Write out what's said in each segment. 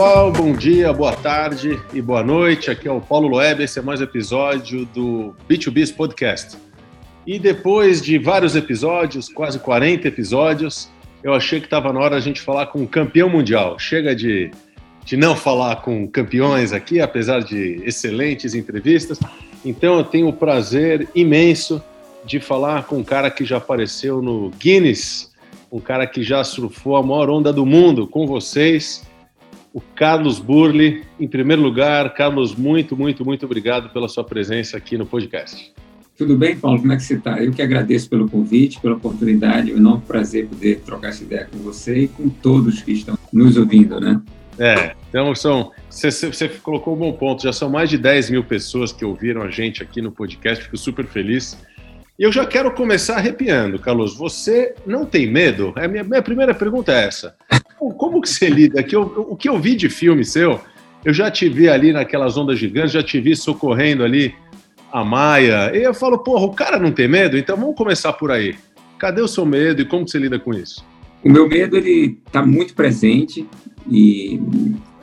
pessoal, bom dia, boa tarde e boa noite. Aqui é o Paulo Loeb, esse é mais um episódio do B2Biz Podcast. E depois de vários episódios, quase 40 episódios, eu achei que estava na hora a gente falar com um campeão mundial. Chega de, de não falar com campeões aqui, apesar de excelentes entrevistas. Então eu tenho o prazer imenso de falar com um cara que já apareceu no Guinness, um cara que já surfou a maior onda do mundo com vocês, o Carlos Burli. Em primeiro lugar, Carlos, muito, muito, muito obrigado pela sua presença aqui no podcast. Tudo bem, Paulo? Como é que você está? Eu que agradeço pelo convite, pela oportunidade. É um enorme prazer poder trocar essa ideia com você e com todos que estão nos ouvindo, né? É, então são. Você, você colocou um bom ponto. Já são mais de 10 mil pessoas que ouviram a gente aqui no podcast. Fico super feliz. E eu já quero começar arrepiando, Carlos. Você não tem medo? A minha, minha primeira pergunta é essa. Como que você lida? Que eu, o que eu vi de filme seu, eu já te vi ali naquelas ondas gigantes, já te vi socorrendo ali a Maia. E eu falo, porra, o cara não tem medo? Então vamos começar por aí. Cadê o seu medo e como você lida com isso? O meu medo, ele está muito presente e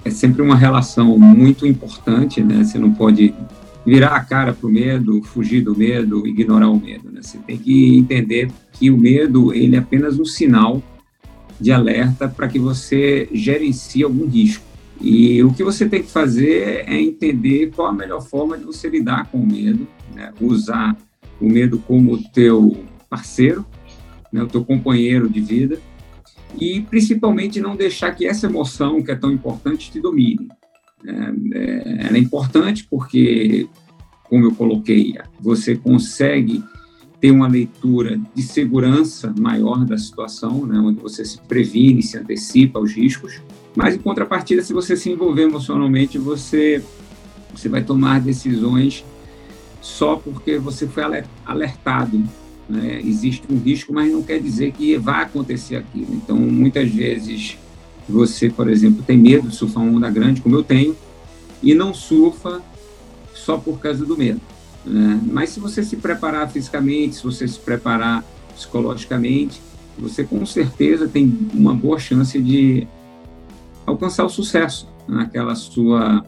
é sempre uma relação muito importante, né? Você não pode virar a cara para o medo, fugir do medo, ignorar o medo, né? Você tem que entender que o medo, ele é apenas um sinal de alerta para que você gerencie algum risco. E o que você tem que fazer é entender qual a melhor forma de você lidar com o medo, né? usar o medo como teu parceiro, né? o teu companheiro de vida, e principalmente não deixar que essa emoção que é tão importante te domine. É, é, ela é importante porque, como eu coloquei, você consegue ter uma leitura de segurança maior da situação, né? onde você se previne, se antecipa aos riscos, mas, em contrapartida, se você se envolver emocionalmente, você, você vai tomar decisões só porque você foi alertado. Né? Existe um risco, mas não quer dizer que vai acontecer aquilo. Então, muitas vezes, você, por exemplo, tem medo de surfar uma onda grande, como eu tenho, e não surfa só por causa do medo. Né? Mas se você se preparar fisicamente, se você se preparar psicologicamente, você com certeza tem uma boa chance de alcançar o sucesso naquela sua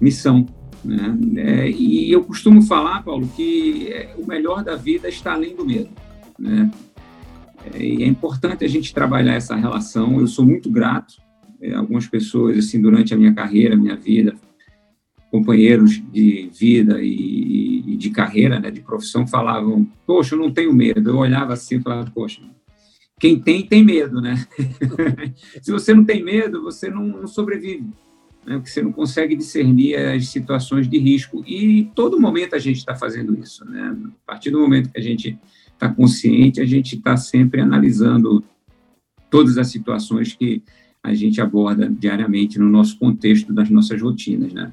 missão. Né? É, e eu costumo falar, Paulo, que é, o melhor da vida está além do medo. Né? É, e é importante a gente trabalhar essa relação. Eu sou muito grato. É, algumas pessoas, assim, durante a minha carreira, minha vida, companheiros de vida e, e de carreira, né, de profissão, falavam: Poxa, eu não tenho medo. Eu olhava assim e falava: Poxa, quem tem, tem medo, né? Se você não tem medo, você não, não sobrevive, né? porque você não consegue discernir as situações de risco. E todo momento a gente está fazendo isso, né? A partir do momento que a gente está consciente, a gente está sempre analisando todas as situações que a gente aborda diariamente no nosso contexto das nossas rotinas, né?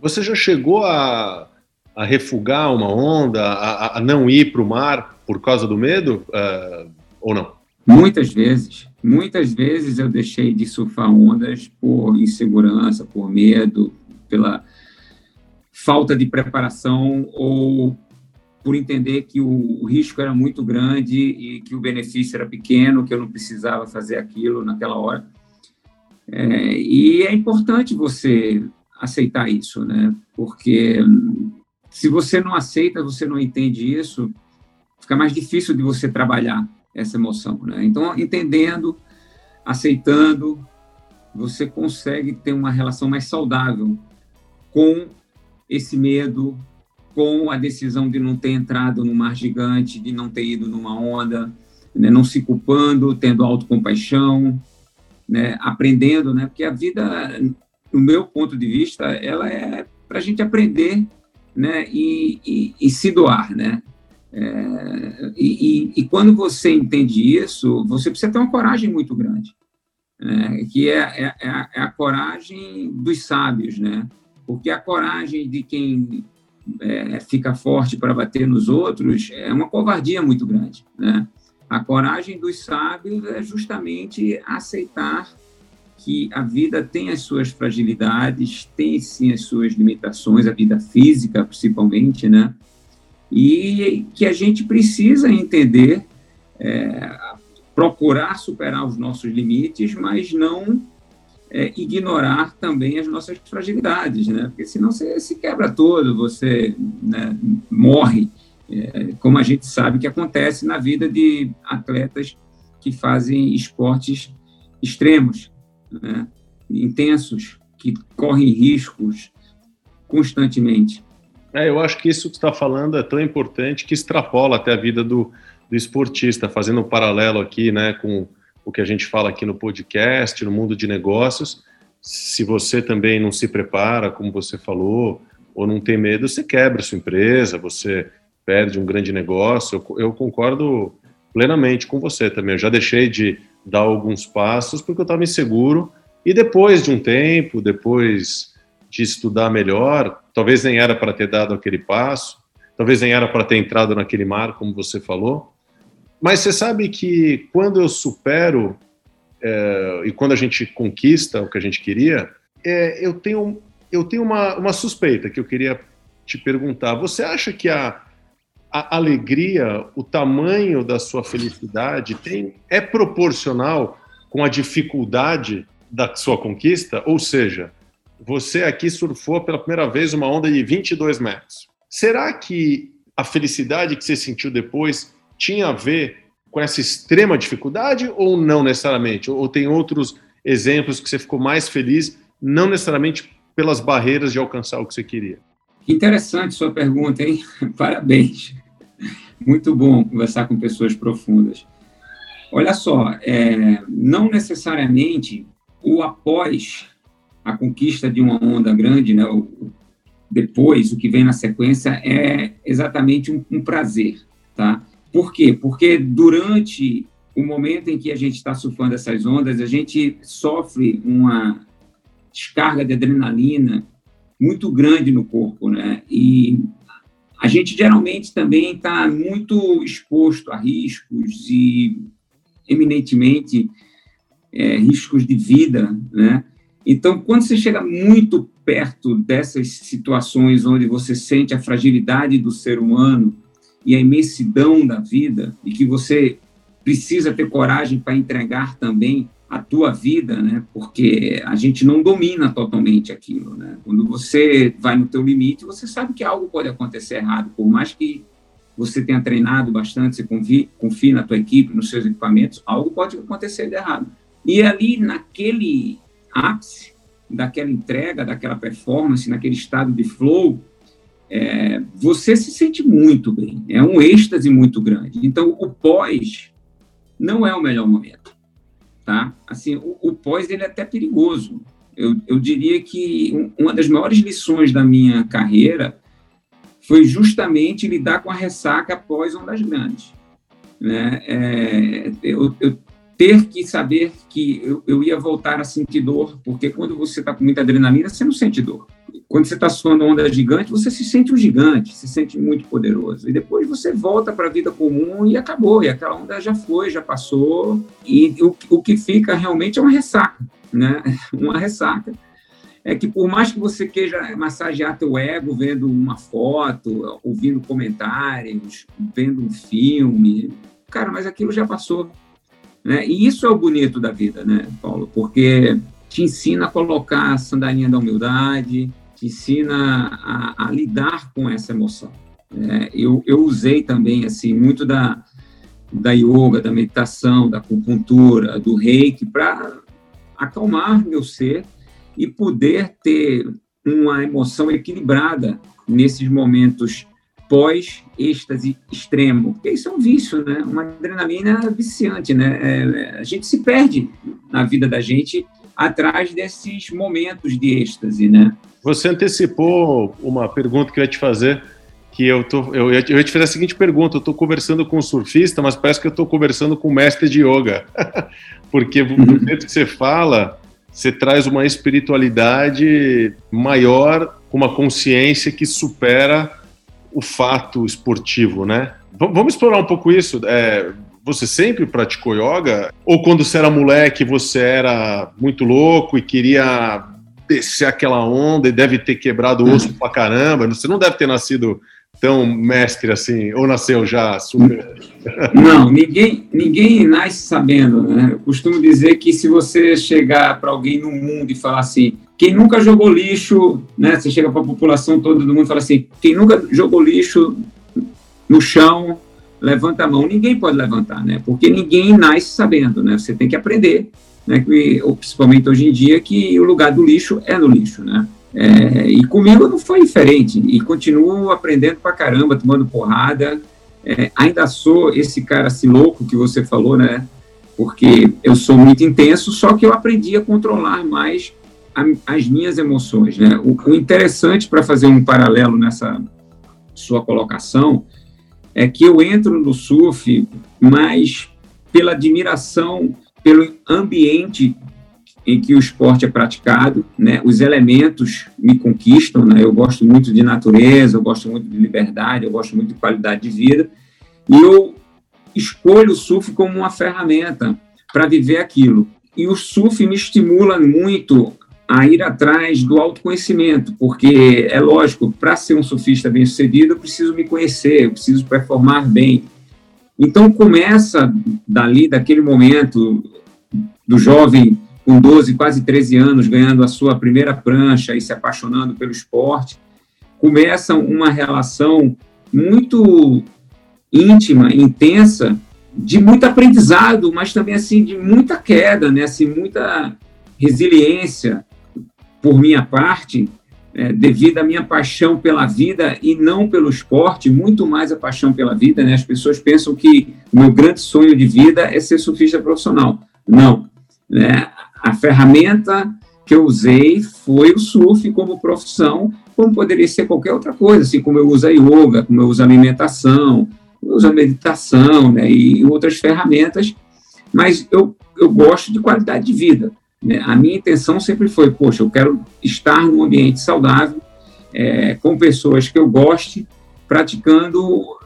Você já chegou a, a refugar uma onda, a, a não ir para o mar por causa do medo, uh, ou não? Muitas vezes, muitas vezes eu deixei de surfar ondas por insegurança, por medo, pela falta de preparação ou por entender que o, risco era muito grande e que o benefício era pequeno, que eu não precisava fazer aquilo naquela hora. É, e é importante você aceitar isso, né? Porque se você não aceita, você não entende isso, fica mais difícil de você trabalhar essa emoção. Né? Então, entendendo, aceitando, você consegue ter uma relação mais saudável com esse medo, com a decisão de não ter entrado no mar gigante, de não ter ido numa onda, né? não se culpando, tendo autocompaixão, né? aprendendo, né? porque a vida, no meu ponto de vista, ela é para a gente aprender né? E, e, e se doar, né? É, e, e, quando você entende isso, você precisa ter uma coragem muito grande, né? que é, é, é, a, é, a, coragem dos sábios, né? Porque a coragem de quem é, fica forte para bater nos outros é uma covardia muito grande, né? A coragem dos sábios é justamente aceitar que a vida tem as suas fragilidades, tem sim as suas limitações, a vida física principalmente, né? e que a gente precisa entender, é, procurar superar os nossos limites, mas não é, ignorar também as nossas fragilidades, né? Porque senão você se quebra todo, você né, morre, é, como a gente sabe que acontece na vida de atletas que fazem esportes extremos, né? intensos, que correm riscos constantemente. É, eu acho que isso que está falando é tão importante que extrapola até a vida do, do esportista, fazendo um paralelo aqui né, com o que a gente fala aqui no podcast, no mundo de negócios. Se você também não se prepara, como você falou, ou não tem medo, você quebra sua empresa, você perde um grande negócio. Eu, eu concordo plenamente com você também. Eu já deixei de dar alguns passos porque eu estava inseguro. E depois de um tempo, depois de estudar melhor, talvez nem era para ter dado aquele passo, talvez nem era para ter entrado naquele mar, como você falou. Mas você sabe que quando eu supero é, e quando a gente conquista o que a gente queria, é, eu tenho, eu tenho uma, uma suspeita que eu queria te perguntar. Você acha que a, a alegria, o tamanho da sua felicidade tem, é proporcional com a dificuldade da sua conquista? Ou seja, você aqui surfou pela primeira vez uma onda de 22 metros. Será que a felicidade que você sentiu depois tinha a ver com essa extrema dificuldade ou não necessariamente? Ou tem outros exemplos que você ficou mais feliz, não necessariamente pelas barreiras de alcançar o que você queria? Interessante sua pergunta, hein? Parabéns. Muito bom conversar com pessoas profundas. Olha só, é, não necessariamente o após a conquista de uma onda grande, né, o, depois, o que vem na sequência, é exatamente um, um prazer, tá? Por quê? Porque durante o momento em que a gente está surfando essas ondas, a gente sofre uma descarga de adrenalina muito grande no corpo, né? E a gente geralmente também está muito exposto a riscos e eminentemente é, riscos de vida, né? Então, quando você chega muito perto dessas situações onde você sente a fragilidade do ser humano e a imensidão da vida e que você precisa ter coragem para entregar também a tua vida, né? Porque a gente não domina totalmente aquilo, né? Quando você vai no teu limite, você sabe que algo pode acontecer errado, por mais que você tenha treinado bastante, você confie, confie na tua equipe, nos seus equipamentos, algo pode acontecer de errado. E ali naquele ápice daquela entrega, daquela performance, naquele estado de flow, é, você se sente muito bem. É um êxtase muito grande. Então, o pós não é o melhor momento, tá? Assim, o, o pós ele é até perigoso. Eu, eu diria que uma das maiores lições da minha carreira foi justamente lidar com a ressaca após ondas grandes. Né? É, eu, eu ter que saber que eu, eu, ia voltar a sentir dor, porque quando você está com muita adrenalina, você não sente dor. Quando você está suando onda gigante, você se sente um gigante, se sente muito poderoso. E depois você volta para a vida comum e acabou. E aquela onda já foi, já passou. E o, o que fica realmente é uma ressaca, né? Uma ressaca. É que por mais que você queira massagear teu ego vendo uma foto, ouvindo comentários, vendo um filme, cara, mas aquilo já passou né? E isso é o bonito da vida, né, Paulo? Porque te ensina a colocar a sandalinha da humildade, te ensina a, a lidar com essa emoção. É, eu, eu usei também assim muito da, da yoga, da meditação, da acupuntura, do reiki para acalmar meu ser e poder ter uma emoção equilibrada nesses momentos pós-êxtase extremo, porque isso é um vício, né? Uma adrenalina viciante, né? É, a gente se perde na vida da gente atrás desses momentos de êxtase, né? Você antecipou uma pergunta que eu ia te fazer, que eu, tô, eu, eu ia te fazer a seguinte pergunta, eu estou conversando com um surfista, mas parece que eu estou conversando com um mestre de yoga, porque uhum. do jeito que você fala, você traz uma espiritualidade maior, com uma consciência que supera o fato esportivo, né? V vamos explorar um pouco isso. É, você sempre praticou yoga? Ou quando você era moleque você era muito louco e queria descer aquela onda e deve ter quebrado o osso pra caramba? Você não deve ter nascido tão mestre assim, ou nasceu já super? Não, ninguém, ninguém nasce sabendo, né? Eu costumo dizer que se você chegar para alguém no mundo e falar assim, quem nunca jogou lixo, né? Você chega para a população toda do mundo e fala assim, quem nunca jogou lixo no chão, levanta a mão. Ninguém pode levantar, né? Porque ninguém nasce sabendo, né? Você tem que aprender, né? Que, principalmente hoje em dia, que o lugar do lixo é no lixo, né? É, e comigo não foi diferente. E continuo aprendendo pra caramba, tomando porrada. É, ainda sou esse cara assim louco que você falou, né? Porque eu sou muito intenso, só que eu aprendi a controlar mais a, as minhas emoções, né? O, o interessante para fazer um paralelo nessa sua colocação é que eu entro no surf mais pela admiração pelo ambiente em que o esporte é praticado, né? Os elementos me conquistam, né? Eu gosto muito de natureza, eu gosto muito de liberdade, eu gosto muito de qualidade de vida, e eu escolho o surf como uma ferramenta para viver aquilo. E o surf me estimula muito a ir atrás do autoconhecimento, porque é lógico, para ser um surfista bem-sucedido, eu preciso me conhecer, eu preciso performar bem. Então começa dali, daquele momento do jovem com 12, quase 13 anos, ganhando a sua primeira prancha e se apaixonando pelo esporte, começa uma relação muito íntima, intensa, de muito aprendizado, mas também assim de muita queda, né? Assim, muita resiliência, por minha parte, é, devido à minha paixão pela vida e não pelo esporte, muito mais a paixão pela vida. Né? As pessoas pensam que o meu grande sonho de vida é ser surfista profissional. Não. Né? A ferramenta que eu usei foi o surf como profissão, como poderia ser qualquer outra coisa, assim como eu uso a yoga, como eu uso a alimentação, eu uso a meditação né? e outras ferramentas, mas eu, eu gosto de qualidade de vida. Né? A minha intenção sempre foi, poxa, eu quero estar num ambiente saudável, é, com pessoas que eu goste, praticando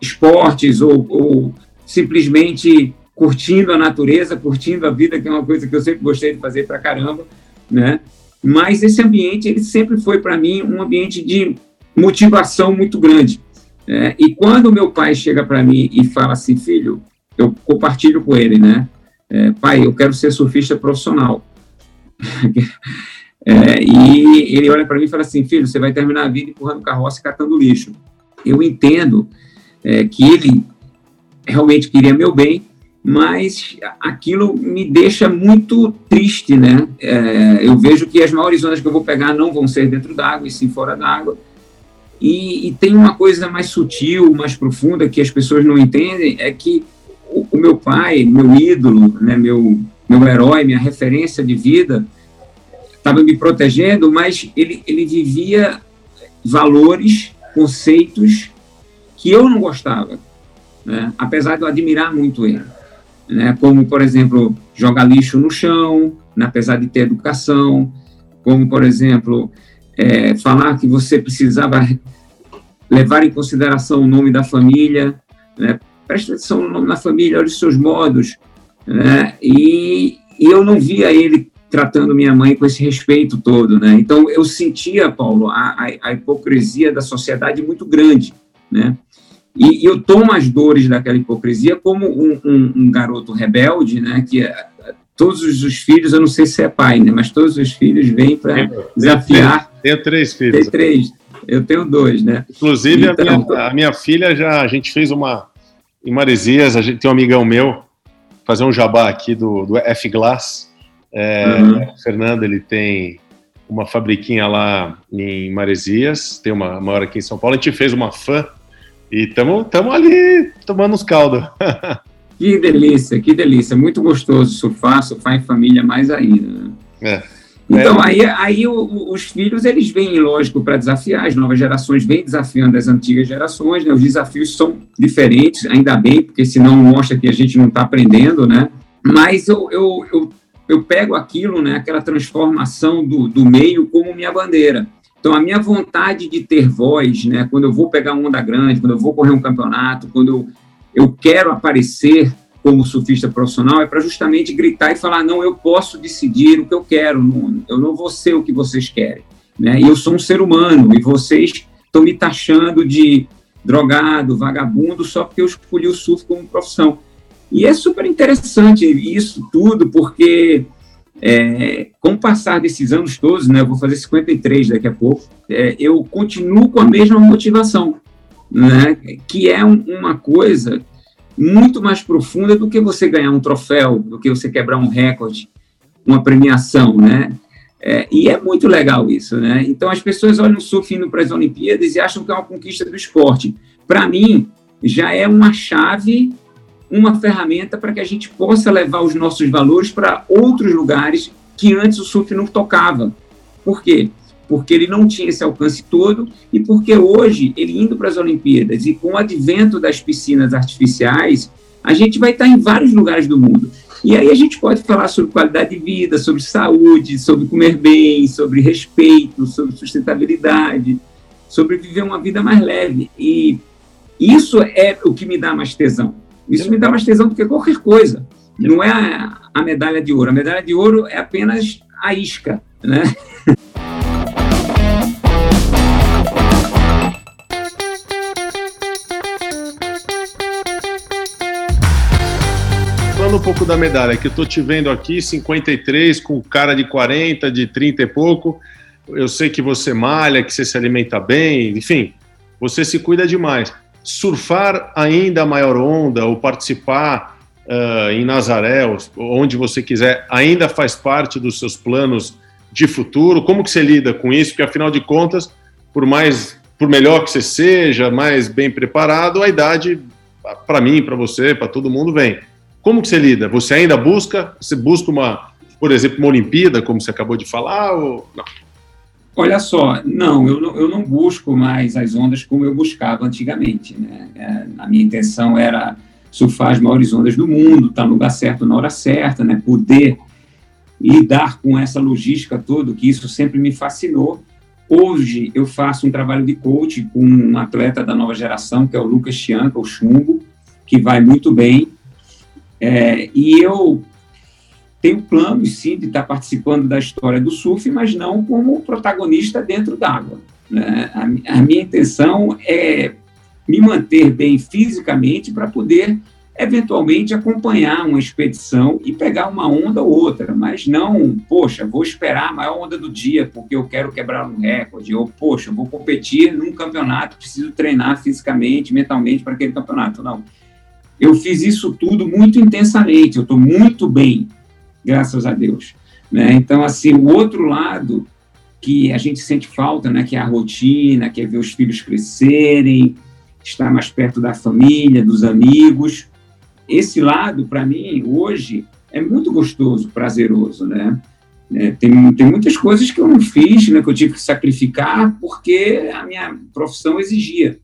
esportes ou, ou, simplesmente curtindo a natureza, curtindo a vida, que é uma coisa que eu sempre gostei de fazer para caramba, né? Mas esse ambiente, ele sempre foi para mim um ambiente de motivação muito grande. Né? E quando meu pai chega para mim e fala assim, filho, eu compartilho com ele, né? É, pai, eu quero ser surfista profissional. é, e ele olha para mim e fala assim, filho, você vai terminar a vida empurrando carroça e catando lixo. Eu entendo é, que ele realmente queria meu bem, mas aquilo me deixa muito triste, né? É, eu vejo que as maiores ondas que eu vou pegar não vão ser dentro d'água, e sim fora d'água. E, e, tem uma coisa mais sutil, mais profunda, que as pessoas não entendem, é que o, o meu pai, meu ídolo, né, meu, meu herói, minha referência de vida, estava me protegendo, mas ele, ele vivia valores, conceitos que eu não gostava, né? apesar de eu admirar muito ele. Né? Como, por exemplo, jogar lixo no chão, né? apesar de ter educação, como, por exemplo, é, falar que você precisava levar em consideração o nome da família, né? Preste atenção da família, olha os seus modos. Né? E, e eu não via ele tratando minha mãe com esse respeito todo, né? Então eu sentia, Paulo, a, a, a hipocrisia da sociedade muito grande, né? E, e, eu tomo as dores daquela hipocrisia como um, um, um garoto rebelde, né? Que é, todos os filhos, eu não sei se é pai, né? Mas todos os filhos vêm para desafiar. Tenho três filhos. Tenho três. Eu tenho dois, né? Inclusive então, a, minha, a minha filha já, a gente fez uma em Maresias, a gente tem um amigão meu, fazer um jabá aqui do, do F-Glass. É, uhum. Fernando, ele tem uma fabriquinha lá em Maresias, tem uma maior aqui em São Paulo. A gente fez uma fã e estamos ali tomando uns caldos. que delícia, que delícia. Muito gostoso surfar, surfar em família mais ainda. Né? É. Então, é. aí, aí o, os filhos, eles vêm, lógico, para desafiar, as novas gerações vêm desafiando as antigas gerações, né? os desafios são diferentes, ainda bem, porque senão mostra que a gente não está aprendendo, né? Mas eu, eu, eu, eu, pego aquilo, né, aquela transformação do, do meio como minha bandeira. Então, a minha vontade de ter voz, né, quando eu vou pegar uma onda grande, quando eu vou correr um campeonato, quando eu, eu quero aparecer como surfista profissional é para justamente gritar e falar: não, eu posso decidir o que eu quero, não, eu não vou ser o que vocês querem. Né? Eu sou um ser humano e vocês estão me taxando de drogado, vagabundo, só porque eu escolhi o surf como profissão. E é super interessante isso tudo, porque é, com o passar desses anos todos, né, eu vou fazer 53 daqui a pouco, é, eu continuo com a mesma motivação, né, que é um, uma coisa muito mais profunda do que você ganhar um troféu, do que você quebrar um recorde, uma premiação, né? É, e é muito legal isso, né? Então as pessoas olham o surf indo para as Olimpíadas e acham que é uma conquista do esporte. Para mim, já é uma chave uma ferramenta para que a gente possa levar os nossos valores para outros lugares que antes o surf não tocava. Por quê? Porque ele não tinha esse alcance todo e porque hoje, ele indo para as Olimpíadas e com o advento das piscinas artificiais, a gente vai estar em vários lugares do mundo. E aí a gente pode falar sobre qualidade de vida, sobre saúde, sobre comer bem, sobre respeito, sobre sustentabilidade, sobre viver uma vida mais leve. E isso é o que me dá mais tesão isso me dá mais tesão do que qualquer coisa. Não é a, a medalha de ouro. A medalha de ouro é apenas a isca, né? Pouco da medalha, que eu estou te vendo aqui, 53, com cara de 40, de 30 e pouco. Eu sei que você malha, que você se alimenta bem, enfim, você se cuida demais surfar ainda a maior onda ou participar uh, em Nazaré, onde você quiser, ainda faz parte dos seus planos de futuro? Como que você lida com isso? Porque afinal de contas, por mais, por melhor que você seja, mais bem preparado, a idade para mim, para você, para todo mundo vem. Como que você lida? Você ainda busca? Você busca uma, por exemplo, uma Olimpíada, como você acabou de falar, ou não? Olha só, não eu, não, eu não busco mais as ondas como eu buscava antigamente. Né? É, a minha intenção era surfar as maiores ondas do mundo, estar no lugar certo na hora certa, né? poder lidar com essa logística toda, que isso sempre me fascinou. Hoje eu faço um trabalho de coach com um atleta da nova geração, que é o Lucas Chianca, o Chumbo, que vai muito bem. É, e eu tenho planos, sim, de estar participando da história do surf, mas não como protagonista dentro d'água. Né? A, a minha intenção é me manter bem fisicamente para poder eventualmente acompanhar uma expedição e pegar uma onda ou outra, mas não, poxa, vou esperar a maior onda do dia porque eu quero quebrar um recorde, ou poxa, vou competir num campeonato, preciso treinar fisicamente, mentalmente para aquele campeonato. Não. Eu fiz isso tudo muito intensamente, eu estou muito bem graças a Deus. Né? Então, assim, o outro lado que a gente sente falta, né, que é a rotina, que é ver os filhos crescerem, estar mais perto da família, dos amigos. Esse lado, para mim, hoje, é muito gostoso, prazeroso, né? É, tem, tem muitas coisas que eu não fiz, né, que eu tive que sacrificar porque a minha profissão exigia.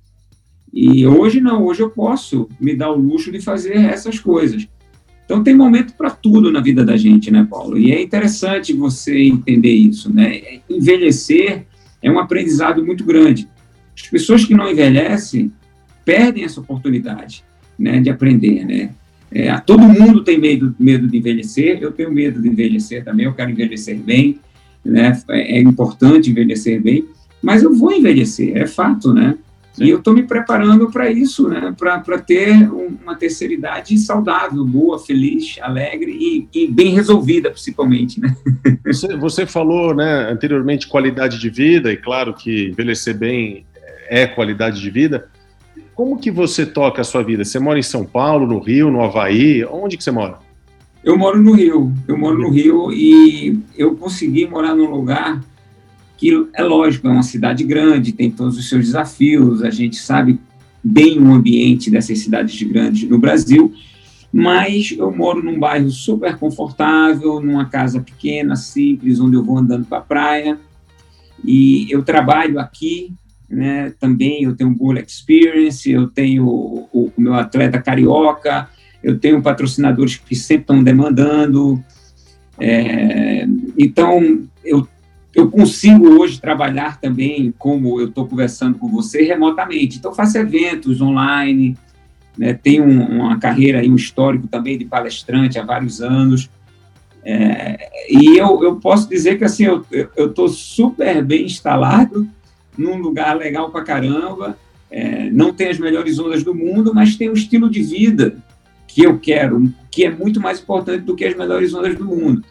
E hoje não, hoje eu posso me dar o luxo de fazer essas coisas. Então tem momento para tudo na vida da gente, né, Paulo? E é interessante você entender isso, né? Envelhecer é um aprendizado muito grande. As pessoas que não envelhecem perdem essa oportunidade, né, de aprender, né? É, todo mundo tem medo, medo de envelhecer. Eu tenho medo de envelhecer também. Eu quero envelhecer bem, né? É, é importante envelhecer bem, mas eu vou envelhecer, é fato, né? E eu estou me preparando para isso, né? para ter uma terceira idade saudável, boa, feliz, alegre e, e bem resolvida, principalmente. Né? Você, você, falou né, anteriormente qualidade de vida, e claro que envelhecer bem é qualidade de vida. Como que você toca a sua vida? Você mora em São Paulo, no Rio, no Havaí? Onde que você mora? Eu moro no Rio. Eu moro no Rio e eu consegui morar num lugar que é lógico, é uma cidade grande, tem todos os seus desafios, a gente sabe bem o ambiente dessas cidades grandes no Brasil, mas eu moro num bairro super confortável, numa casa pequena, simples, onde eu vou andando para a praia, e eu trabalho aqui, né, também eu tenho Bull Experience, eu tenho o, o, o meu atleta carioca, eu tenho patrocinadores que sempre estão demandando, é, então eu eu consigo hoje trabalhar também, como eu estou conversando com você, remotamente. Então, faço eventos online, né, tenho uma carreira e um histórico também de palestrante há vários anos. É, e eu, eu posso dizer que assim, eu estou super bem instalado num lugar legal pra caramba, é, não tem as melhores ondas do mundo, mas tem um estilo de vida que eu quero, que é muito mais importante do que as melhores ondas do mundo.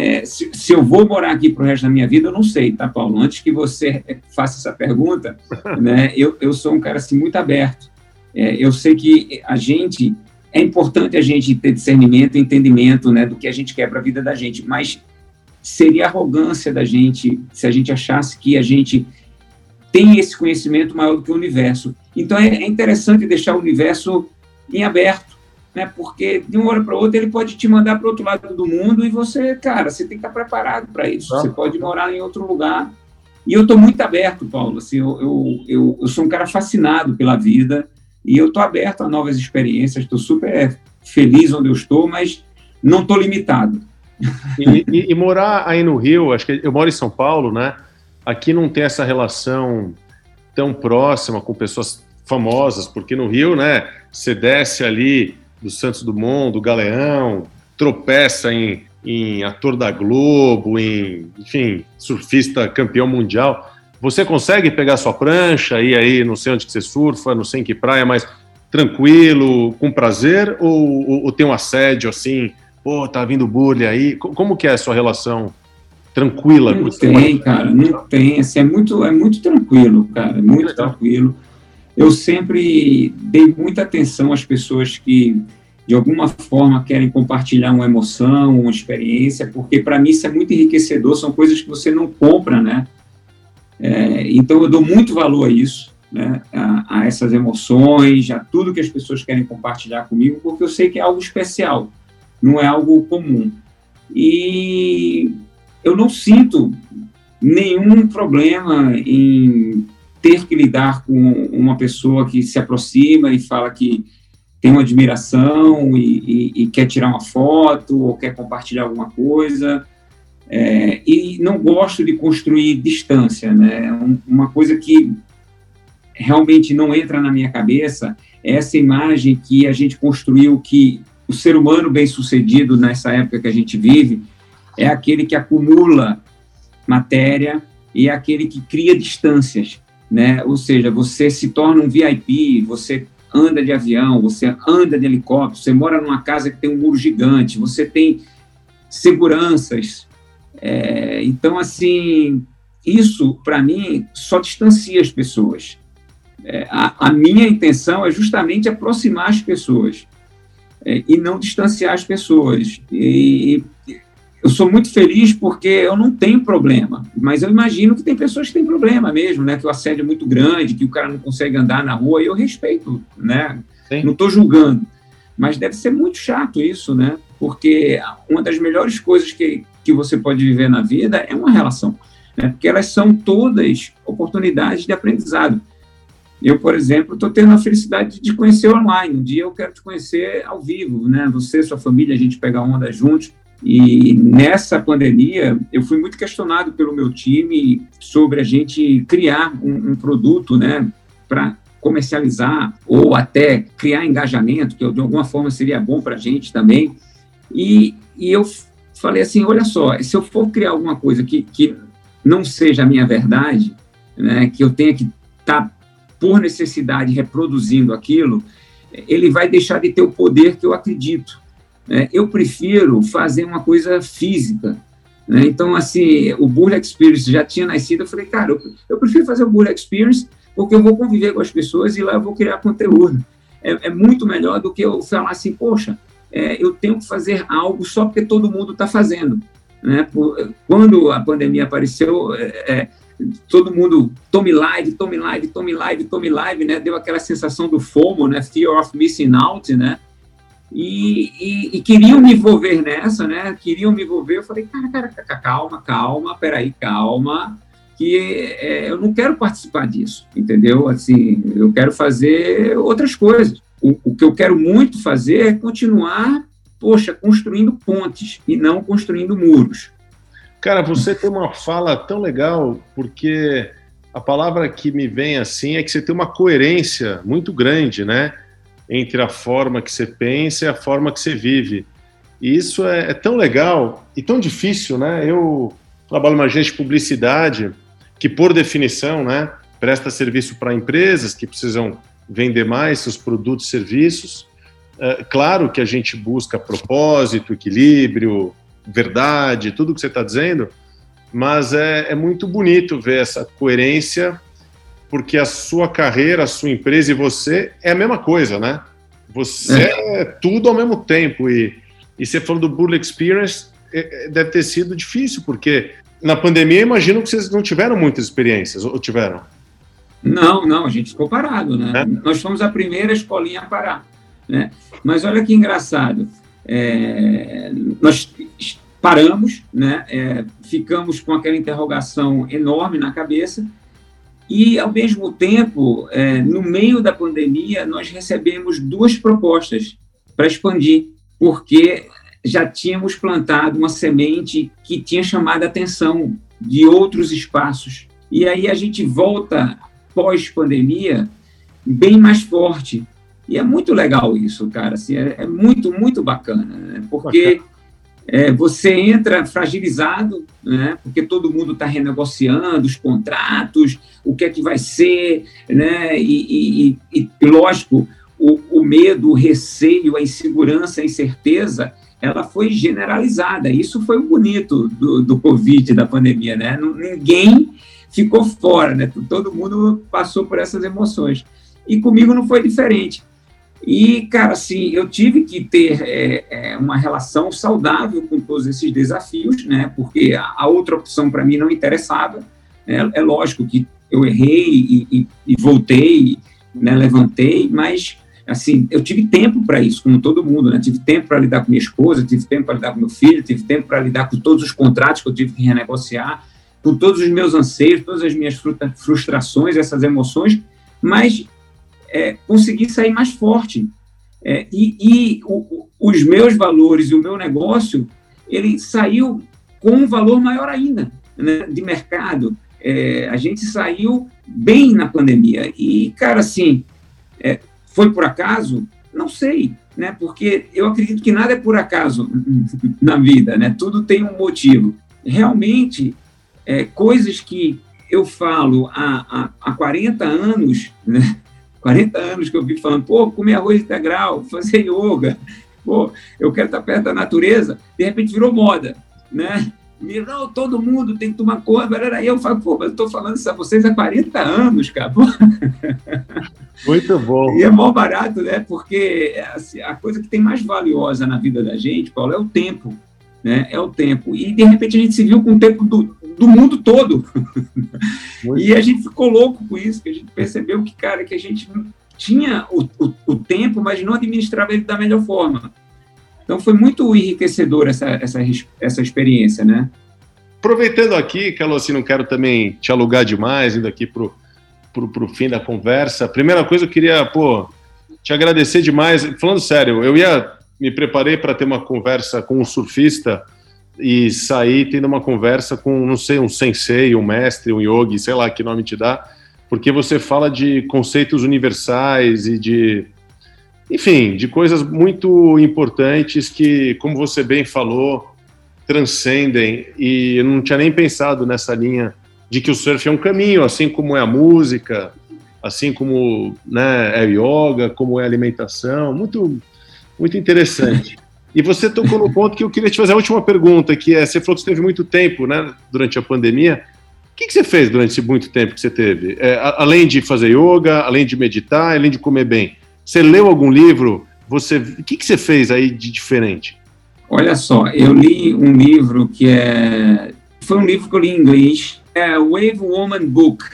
É, se, se, eu vou morar aqui para o resto da minha vida, eu não sei, tá, Paulo? Antes que você faça essa pergunta, né, eu, eu sou um cara assim, muito aberto. É, eu sei que a gente é importante a gente ter discernimento, entendimento, né, do que a gente quer para a vida da gente, mas seria arrogância da gente se a gente achasse que a gente tem esse conhecimento maior do que o universo. Então é, é interessante deixar o universo em aberto, né? Porque de uma hora para outra ele pode te mandar para outro lado do mundo e você, cara, você tem que estar preparado para isso. Você pode morar em outro lugar. E eu estou muito aberto, Paulo. Assim, eu, eu, eu, eu sou um cara fascinado pela vida e eu estou aberto a novas experiências. Estou super feliz onde eu estou, mas não estou limitado. E, e, e, morar aí no Rio, acho que eu moro em São Paulo, né? Aqui não tem essa relação tão próxima com pessoas famosas, porque no Rio, né? Você desce ali do Santos Dumont, do Galeão, tropeça em, em ator da Globo, em, enfim, surfista campeão mundial. Você consegue pegar sua prancha e aí não sei onde que você surfa, não sei em que praia, mas tranquilo, com prazer, ou, ou, ou tem um assédio assim, pô, tá vindo bullying aí? Como que é a sua relação tranquila? Não tem, cara, não tem. Assim, é, muito, é muito tranquilo, cara, é muito tranquilo eu sempre dei muita atenção às pessoas que, de alguma forma, querem compartilhar uma emoção, uma experiência, porque para mim isso é muito enriquecedor, são coisas que você não compra, né? É, então eu dou muito valor a isso, né? A, a, essas emoções, a tudo que as pessoas querem compartilhar comigo, porque eu sei que é algo especial, não é algo comum. E eu não sinto nenhum problema em ter que lidar com uma pessoa que se aproxima e fala que tem uma admiração e, e, e quer tirar uma foto ou quer compartilhar alguma coisa. É, e não gosto de construir distância, né? uma coisa que realmente não entra na minha cabeça é essa imagem que a gente construiu que o ser humano bem-sucedido nessa época que a gente vive é aquele que acumula matéria e é aquele que cria distâncias né? Ou seja, você se torna um VIP, você anda de avião, você anda de helicóptero, você mora numa casa que tem um muro gigante, você tem seguranças. É, então, assim, isso, para mim, só distancia as pessoas. É, a, a, minha intenção é justamente aproximar as pessoas é, e não distanciar as pessoas. E, eu sou muito feliz porque eu não tenho problema, mas eu imagino que tem pessoas que têm problema mesmo, né? Que o assédio é muito grande, que o cara não consegue andar na rua, e eu respeito, né? Sim. Não estou julgando. Mas deve ser muito chato isso, né? Porque uma das melhores coisas que, que você pode viver na vida é uma relação, né? Porque elas são todas oportunidades de aprendizado. Eu, por exemplo, estou tendo a felicidade de conhecer online. Um dia eu quero te conhecer ao vivo, né? Você, sua família, a gente pegar onda juntos e nessa pandemia, eu fui muito questionado pelo meu time sobre a gente criar um, um produto, né, para comercializar ou até criar engajamento, que de alguma forma seria bom para a gente também. E, e eu falei assim: olha só, se eu for criar alguma coisa que, que não seja a minha verdade, né, que eu tenha que estar, tá, por necessidade, reproduzindo aquilo, ele vai deixar de ter o poder que eu acredito. É, eu prefiro fazer uma coisa física. Né? Então, assim, o Burle Experience já tinha nascido, eu falei, cara, eu, eu, prefiro fazer o Burle Experience porque eu vou conviver com as pessoas e lá eu vou criar conteúdo. É, é muito melhor do que eu falar assim, poxa, é, eu tenho que fazer algo só porque todo mundo está fazendo. Né? Por, quando a pandemia apareceu, é, é, todo mundo tome live, tome live, tome live, tome live, né? Deu aquela sensação do FOMO, né? Fear of missing out, né? E, e, e, queriam me envolver nessa, né? Queriam me envolver. Eu falei, cara, cara, calma, calma, peraí, calma, que é, eu não quero participar disso, entendeu? Assim, eu quero fazer outras coisas. O, o que eu quero muito fazer é continuar, poxa, construindo pontes e não construindo muros. Cara, você tem uma fala tão legal, porque a palavra que me vem assim é que você tem uma coerência muito grande, né? Entre a forma que você pensa e a forma que você vive. E isso é, é tão legal e tão difícil, né? Eu trabalho numa agência de publicidade que, por definição, né, presta serviço para empresas que precisam vender mais seus produtos e serviços. É, claro que a gente busca propósito, equilíbrio, verdade, tudo que você está dizendo, mas é, é muito bonito ver essa coerência, porque a sua carreira, a sua empresa e você é a mesma coisa, né? Você é, é tudo ao mesmo tempo. E, e você falou do Burle Experience, é, é, deve ter sido difícil, porque na pandemia imagino que vocês não tiveram muitas experiências, ou tiveram? Não, não, a gente ficou parado, né? É? Nós fomos a primeira escolinha a parar, né? Mas olha que engraçado, é, nós paramos, né? É, ficamos com aquela interrogação enorme na cabeça e, ao mesmo tempo, é, no meio da pandemia, nós recebemos duas propostas para expandir, porque já tínhamos plantado uma semente que tinha chamado a atenção de outros espaços. E aí a gente volta pós-pandemia bem mais forte. E é muito legal isso, cara. Assim, é, é muito, muito bacana, né? porque é, você entra fragilizado, né? porque todo mundo está renegociando os contratos, o que é que vai ser, né? e, e, e, lógico, o, o medo, o receio, a insegurança, a incerteza, ela foi generalizada. Isso foi o bonito do, do Covid, da pandemia, né? Ninguém ficou fora, né? Todo mundo passou por essas emoções. E comigo não foi diferente. E, cara, assim, eu tive que ter é, é, uma relação saudável com todos esses desafios, né? Porque a, outra opção para mim não interessava. É, é, lógico que eu errei e, e, e voltei, né? levantei, mas assim, eu tive tempo para isso, como todo mundo, né? Tive tempo para lidar com minha esposa, tive tempo para lidar com meu filho, tive tempo para lidar com todos os contratos que eu tive que renegociar com todos os meus anseios, todas as minhas frustrações, essas emoções, mas é, consegui sair mais forte. É, e, e o, os meus valores e o meu negócio, ele saiu com um valor maior ainda né, de mercado. É, a gente saiu bem na pandemia. E, cara, assim, é, foi por acaso? Não sei, né? Porque eu acredito que nada é por acaso na vida, né? Tudo tem um motivo. Realmente, é, coisas que eu falo há, há, há 40 anos, né? 40 anos que eu vivo falando, pô, comer arroz integral, fazer yoga, pô, eu quero estar perto da natureza, de repente virou moda, né? Não, todo mundo tem que tomar conta. Aí eu falo, pô, mas eu estou falando isso a vocês há 40 anos, cara. Muito bom. E é mó barato, né? Porque assim, a coisa que tem mais valiosa na vida da gente, Paulo, é o tempo. Né? É o tempo. E de repente a gente se viu com o tempo do, do mundo todo. e a gente ficou louco com isso, que a gente percebeu que, cara, que a gente tinha o, o, o tempo, mas não administrava ele da melhor forma. Então foi muito enriquecedor essa, essa, essa experiência, né? Aproveitando aqui, Carlos, assim, não quero também te alugar demais, indo aqui pro, pro, pro fim da conversa. Primeira coisa, eu queria, pô, te agradecer demais. Falando sério, eu ia me preparei para ter uma conversa com um surfista e sair tendo uma conversa com, não sei, um sensei, um mestre, um yogi, sei lá que nome te dá, porque você fala de conceitos universais e de enfim, de coisas muito importantes que, como você bem falou, transcendem. E eu não tinha nem pensado nessa linha de que o surf é um caminho, assim como é a música, assim como né, é yoga, como é alimentação. Muito, muito interessante. E você tocou no ponto que eu queria te fazer a última pergunta, que é, você falou que você teve muito tempo né, durante a pandemia. O que, que você fez durante esse muito tempo que você teve? É, além de fazer yoga, além de meditar, além de comer bem? Você leu algum livro? Você, o que, que você fez aí de diferente? Olha só, eu li um livro que é. Foi um livro que eu li em inglês, é Wave Woman Book.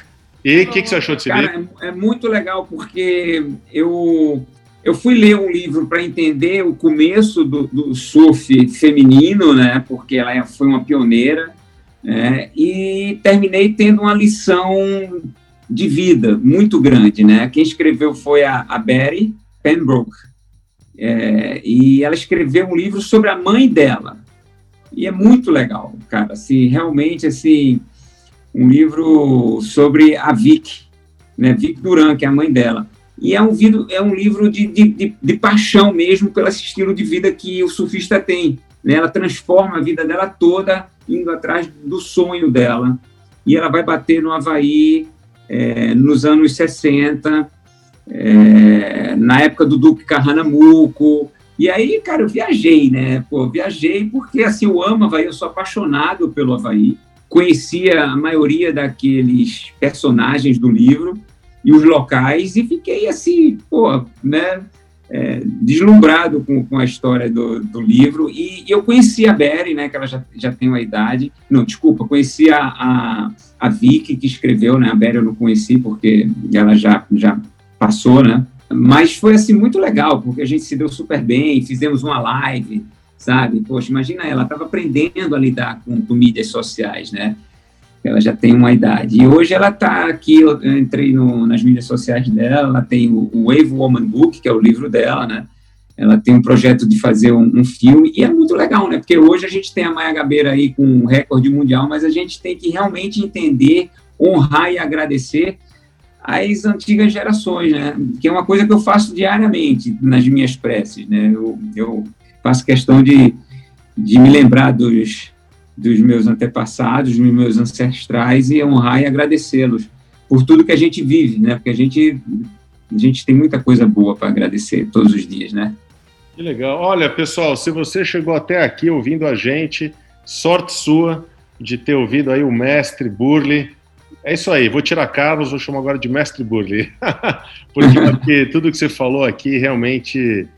E o que, que você achou desse Cara, livro? É, é muito legal porque eu eu fui ler um livro para entender o começo do, do, surf feminino, né? Porque ela foi uma pioneira, né, e terminei tendo uma lição de vida muito grande, né? Quem escreveu foi a, a Betty Pembroke, é, e ela escreveu um livro sobre a mãe dela, e é muito legal, cara, assim, realmente, assim, um livro sobre a Vic, né, Vic Duran, que é a mãe dela, e é um, é um livro de, de, de, de paixão mesmo pelo estilo de vida que o surfista tem, né, ela transforma a vida dela toda indo atrás do sonho dela, e ela vai bater no Havaí é, nos anos 60, é, na época do Duque Carranamuco. E aí, cara, eu viajei, né? Pô, viajei porque, assim, eu amo Havaí, eu sou apaixonado pelo Havaí. Conhecia a maioria daqueles personagens do livro e os locais e fiquei, assim, pô, né? É, deslumbrado com, com a história do, do livro. E, e, eu conheci a Berry, né? Que ela já, já tem uma idade. Não, desculpa, conheci a, a, a Vicky, que escreveu, né? A Berry eu não conheci porque ela já, já passou, né? Mas foi assim muito legal, porque a gente se deu super bem, fizemos uma live, sabe? Poxa, imagina ela, estava aprendendo a lidar com, com, mídias sociais, né? Ela já tem uma idade. E hoje ela está aqui, eu entrei no, nas mídias sociais dela, ela tem o, Wave Woman Book, que é o livro dela, né? Ela tem um projeto de fazer um, um, filme, e é muito legal, né? Porque hoje a gente tem a Maia Gabeira aí com um recorde mundial, mas a gente tem que realmente entender, honrar e agradecer às antigas gerações, né? Que é uma coisa que eu faço diariamente nas minhas preces, né? Eu, eu faço questão de, de me lembrar dos, dos meus antepassados, dos meus ancestrais e honrar e agradecê-los por tudo que a gente vive, né? Porque a gente a gente tem muita coisa boa para agradecer todos os dias, né? Que legal. Olha, pessoal, se você chegou até aqui ouvindo a gente, sorte sua de ter ouvido aí o mestre Burley é isso aí, vou tirar Carlos, vou chamar agora de Mestre Burley. porque, porque tudo que você falou aqui realmente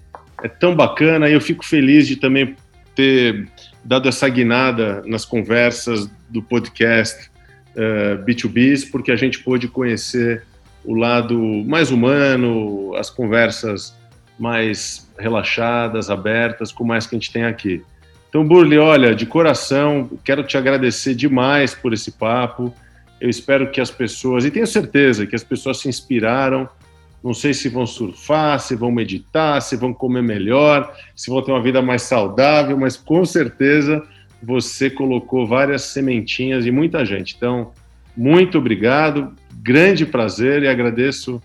é tão bacana e eu fico feliz de também ter dado essa guinada nas conversas do podcast uh, eh, B2Bs, porque a gente pôde conhecer o lado mais humano, as conversas mais relaxadas, abertas, como mais que a gente tem aqui. Então, Burley, olha, de coração, quero te agradecer demais por esse papo. Eu espero que as pessoas, e tenho certeza que as pessoas se inspiraram. Não sei se vão surfar, se vão meditar, se vão comer melhor, se vão ter uma vida mais saudável, mas com certeza você colocou várias sementinhas de muita gente. Então, muito obrigado, grande prazer e agradeço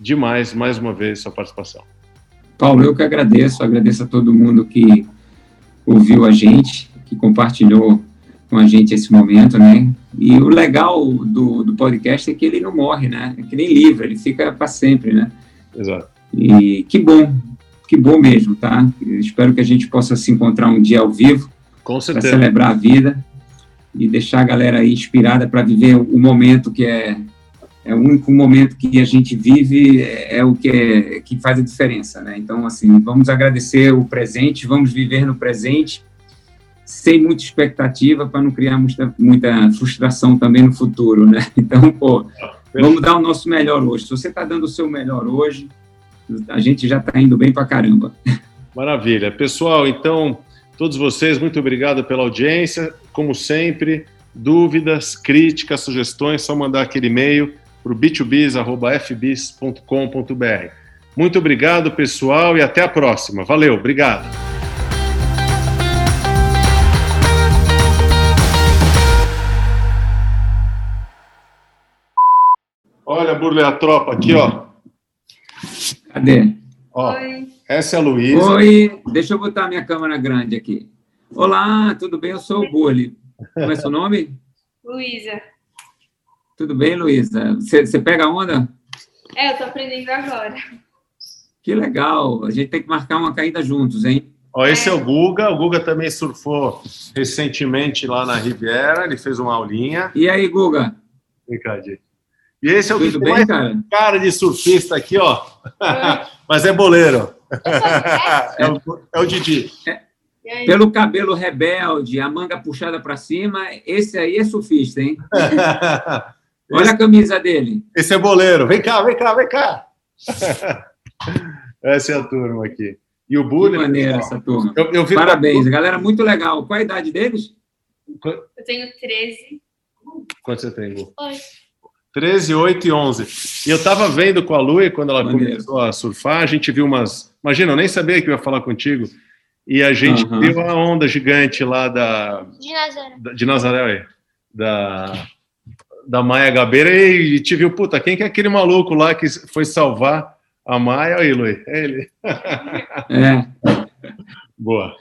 demais mais uma vez sua participação. Paulo, eu que agradeço, agradeço a todo mundo que ouviu a gente, que compartilhou com a gente esse momento, né? E o legal do, do podcast é que ele não morre, né? É que nem livro, ele fica para sempre, né? Exato. E que bom, que bom mesmo, tá? Espero que a gente possa se encontrar um dia ao vivo. Com certeza. Para celebrar a vida e deixar a galera aí inspirada para viver o momento que é é o único momento que a gente vive é, é o que é, que faz a diferença, né? Então assim, vamos agradecer o presente, vamos viver no presente sem muita expectativa para não criar muita, muita frustração também no futuro, né? Então, pô, vamos dar o nosso melhor hoje. Se você está dando o seu melhor hoje, a gente já está indo bem para caramba. Maravilha. Pessoal, então, todos vocês, muito obrigado pela audiência. Como sempre, dúvidas, críticas, sugestões, só mandar aquele e-mail para o b2bis.fbis.com.br. Muito obrigado, pessoal, e até a próxima. Valeu, obrigado. Olha, Burle, a tropa aqui, ó. Cadê? Ó, Oi. Essa é a Luísa. Oi, deixa eu botar minha câmera grande aqui. Olá, tudo bem? Eu sou o Burle. Como é seu nome? Luísa. Tudo bem, Luísa? Você pega a onda? É, eu tô aprendendo agora. Que legal. A gente tem que marcar uma caída juntos, hein? Ó, esse é. é o Guga. O Guga também surfou recentemente lá na Riviera. Ele fez uma aulinha. E aí, Guga? Ricardo. E esse é o que tem mais cara? cara de surfista aqui, ó. Mas é boleiro. é, o, é o Didi. É, pelo cabelo rebelde, a manga puxada para cima, esse aí é surfista, hein? Olha a camisa dele. Esse é boleiro. Vem cá, vem cá, vem cá. essa é a turma aqui. E o Bully. Que maneira essa turma. Eu, eu Parabéns, uma... galera, muito legal. Qual a idade deles? Eu tenho 13. Quanto você tem, Bu? 13, 8 e 11. E eu estava vendo com a Lu quando ela Maneiro. começou a surfar, a gente viu umas. Imagina, eu nem sabia que eu ia falar contigo. E a gente uhum. viu a onda gigante lá da. De Nazaré. Da, de Nazaré, Da, da Maia Gabeira. E, e te viu, puta, quem que é aquele maluco lá que foi salvar a Maia? Aí, Lu, é ele. É. Boa.